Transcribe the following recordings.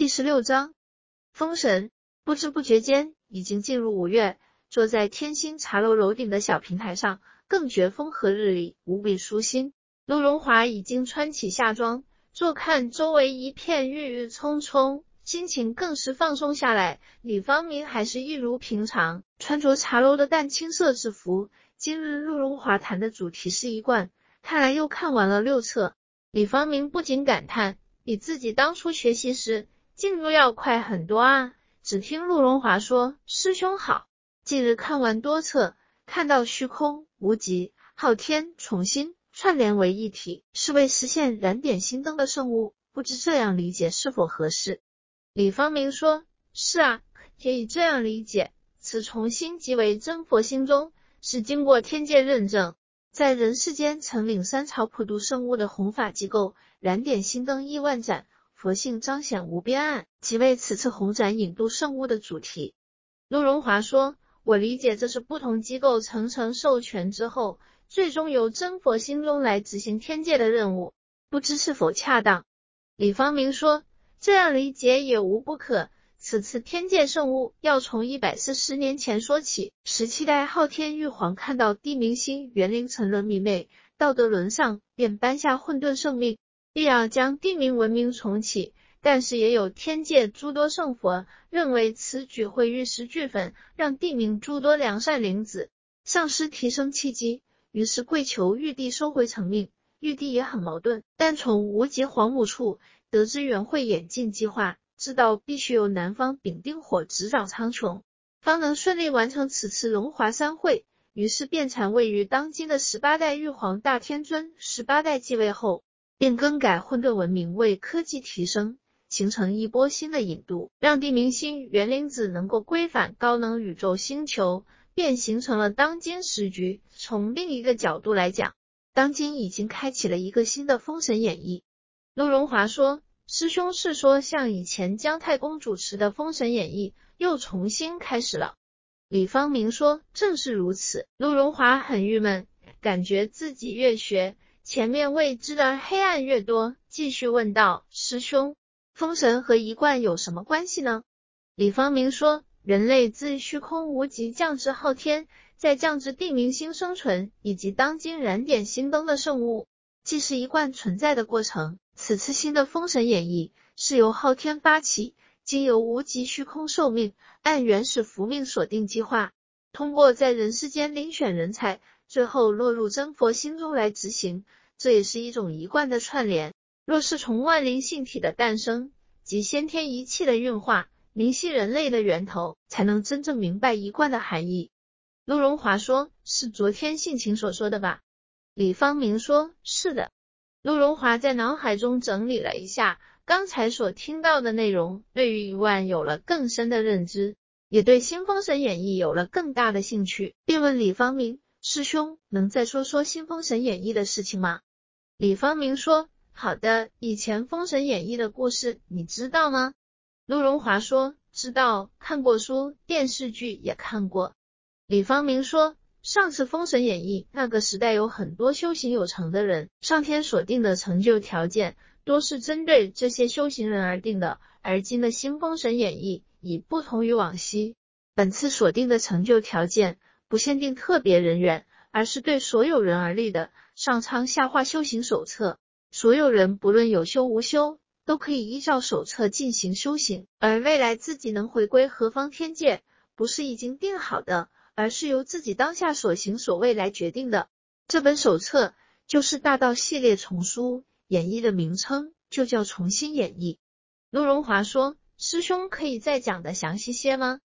第十六章，封神。不知不觉间，已经进入五月。坐在天星茶楼楼顶的小平台上，更觉风和日丽，无比舒心。陆荣华已经穿起夏装，坐看周围一片郁郁葱葱，心情更是放松下来。李方明还是一如平常，穿着茶楼的淡青色制服。今日陆荣华谈的主题是一贯，看来又看完了六册。李方明不禁感叹，比自己当初学习时。进度要快很多啊！只听陆荣华说：“师兄好，近日看完多册，看到虚空、无极、昊天重新串联为一体，是为实现燃点心灯的圣物，不知这样理解是否合适？”李方明说：“是啊，可以这样理解。此重新即为真佛心中，是经过天界认证，在人世间曾领三朝普渡圣物的弘法机构，燃点心灯亿万盏。”佛性彰显无边岸，即为此次红展引渡圣物的主题。陆荣华说：“我理解这是不同机构层层授权之后，最终由真佛心中来执行天界的任务，不知是否恰当？”李方明说：“这样理解也无不可。此次天界圣物要从一百四十年前说起，十七代昊天玉皇看到地明星园林沉沦迷昧，道德沦丧，便颁下混沌圣命。”必要将地名文明重启，但是也有天界诸多圣佛认为此举会玉石俱焚，让地名诸多良善灵子丧失提升契机，于是跪求玉帝收回成命。玉帝也很矛盾，但从无极皇母处得知元会演进计划，知道必须由南方丙丁火执掌苍穹，方能顺利完成此次龙华三会。于是便禅位于当今的十八代玉皇大天尊，十八代继位后。便更改混沌文明为科技提升，形成一波新的引渡，让地明星元灵子能够归返高能宇宙星球，便形成了当今时局。从另一个角度来讲，当今已经开启了一个新的封神演义。陆荣华说：“师兄是说，像以前姜太公主持的封神演义又重新开始了？”李方明说：“正是如此。”陆荣华很郁闷，感觉自己越学。前面未知的黑暗越多，继续问道：“师兄，封神和一贯有什么关系呢？”李方明说：“人类自虚空无极降至昊天，再降至地明星生存，以及当今燃点星灯的圣物，既是一贯存在的过程。此次新的封神演义是由昊天发起，经由无极虚空受命，按原始福命锁定计划，通过在人世间遴选人才，最后落入真佛心中来执行。”这也是一种一贯的串联。若是从万灵性体的诞生及先天一气的运化明晰人类的源头，才能真正明白一贯的含义。陆荣华说：“是昨天性情所说的吧？”李方明说：“是的。”陆荣华在脑海中整理了一下刚才所听到的内容，对于一万有了更深的认知，也对新封神演义有了更大的兴趣，便问李方明：“师兄，能再说说新封神演义的事情吗？”李方明说：“好的，以前《封神演义》的故事你知道吗？”陆荣华说：“知道，看过书，电视剧也看过。”李方明说：“上次《封神演义》那个时代有很多修行有成的人，上天所定的成就条件多是针对这些修行人而定的，而今的新《封神演义》已不同于往昔，本次所定的成就条件不限定特别人员，而是对所有人而立的。”上苍下化修行手册，所有人不论有修无修，都可以依照手册进行修行。而未来自己能回归何方天界，不是已经定好的，而是由自己当下所行所为来决定的。这本手册就是大道系列丛书，演绎的名称就叫重新演绎。陆荣华说：“师兄可以再讲的详细些吗？”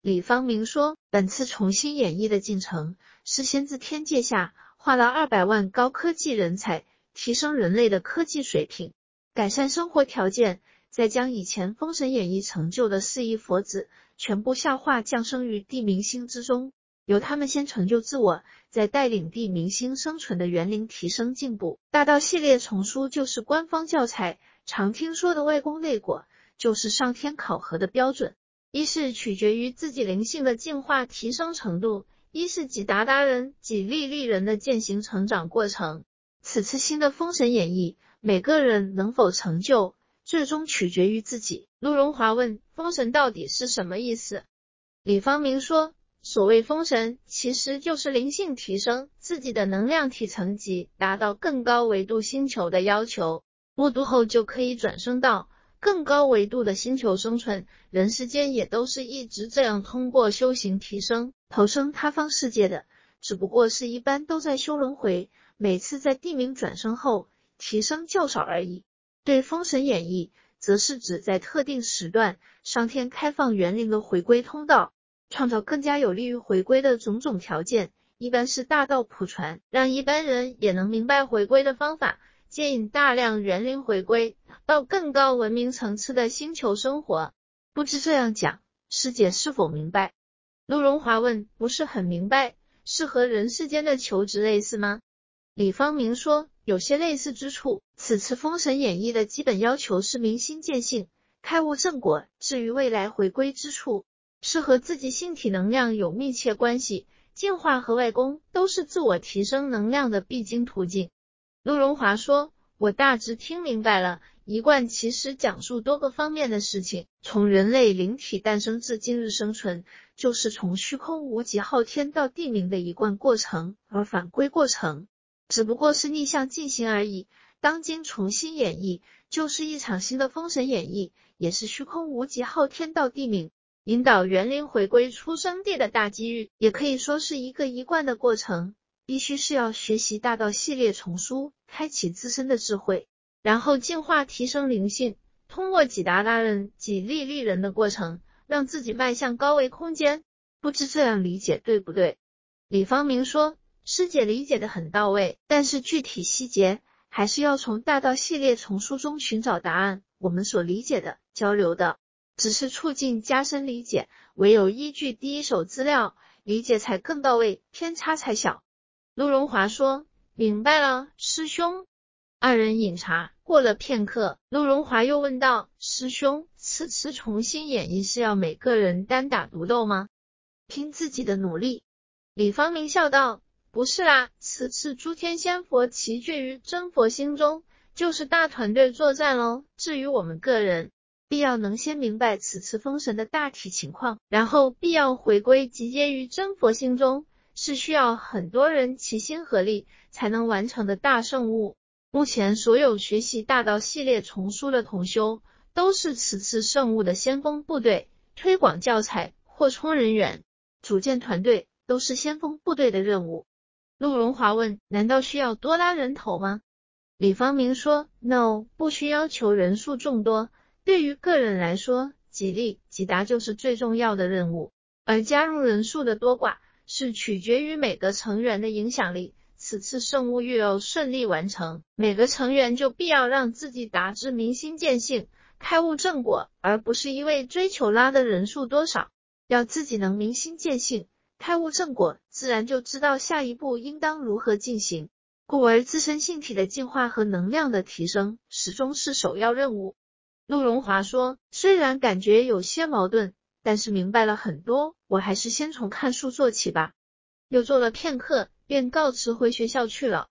李方明说：“本次重新演绎的进程是先自天界下。”花了二百万高科技人才，提升人类的科技水平，改善生活条件，再将以前《封神演义》成就的四亿佛子全部下化降生于地明星之中，由他们先成就自我，再带领地明星生存的园林提升进步。大道系列丛书就是官方教材，常听说的外功内果就是上天考核的标准，一是取决于自己灵性的进化提升程度。一是己达达人、己利利人的践行成长过程。此次新的封神演义，每个人能否成就，最终取决于自己。陆荣华问：封神到底是什么意思？李方明说：所谓封神，其实就是灵性提升自己的能量体层级，达到更高维度星球的要求。过渡后就可以转生到更高维度的星球生存。人世间也都是一直这样通过修行提升，投生他方世界的，只不过是一般都在修轮回，每次在地名转生后提升较少而已。对《封神演义》，则是指在特定时段，上天开放元灵的回归通道，创造更加有利于回归的种种条件，一般是大道普传，让一般人也能明白回归的方法。接引大量元灵回归到更高文明层次的星球生活，不知这样讲，师姐是否明白？陆荣华问。不是很明白，是和人世间的求职类似吗？李方明说，有些类似之处。此次封神演义的基本要求是明心见性，开悟正果。至于未来回归之处，是和自己性体能量有密切关系，进化和外功都是自我提升能量的必经途径。陆荣华说：“我大致听明白了。一贯其实讲述多个方面的事情，从人类灵体诞生至今日生存，就是从虚空无极昊天到地冥的一贯过程，而返归过程只不过是逆向进行而已。当今重新演绎，就是一场新的封神演绎，也是虚空无极昊天到地冥，引导元灵回归出生地的大机遇，也可以说是一个一贯的过程。”必须是要学习大道系列丛书，开启自身的智慧，然后进化提升灵性，通过几达大人、几利利人的过程，让自己迈向高维空间。不知这样理解对不对？李方明说，师姐理解的很到位，但是具体细节还是要从大道系列丛书中寻找答案。我们所理解的、交流的，只是促进加深理解，唯有依据第一手资料理解才更到位，偏差才小。陆荣华说：“明白了，师兄。”二人饮茶，过了片刻，陆荣华又问道：“师兄，此次重新演绎是要每个人单打独斗吗？拼自己的努力？”李方明笑道：“不是啦，此次诸天仙佛齐聚于真佛心中，就是大团队作战喽。至于我们个人，必要能先明白此次封神的大体情况，然后必要回归集结于真佛心中。”是需要很多人齐心合力才能完成的大圣物。目前所有学习大道系列丛书的同修，都是此次圣物的先锋部队、推广教材、扩充人员、组建团队，都是先锋部队的任务。陆荣华问：难道需要多拉人头吗？李方明说：No，不需要求人数众多。对于个人来说，几利几达就是最重要的任务，而加入人数的多寡。是取决于每个成员的影响力。此次圣物欲要顺利完成，每个成员就必要让自己达至明心见性、开悟正果，而不是一味追求拉的人数多少。要自己能明心见性、开悟正果，自然就知道下一步应当如何进行。故而自身性体的进化和能量的提升，始终是首要任务。陆荣华说：“虽然感觉有些矛盾。”但是明白了很多，我还是先从看书做起吧。又坐了片刻，便告辞回学校去了。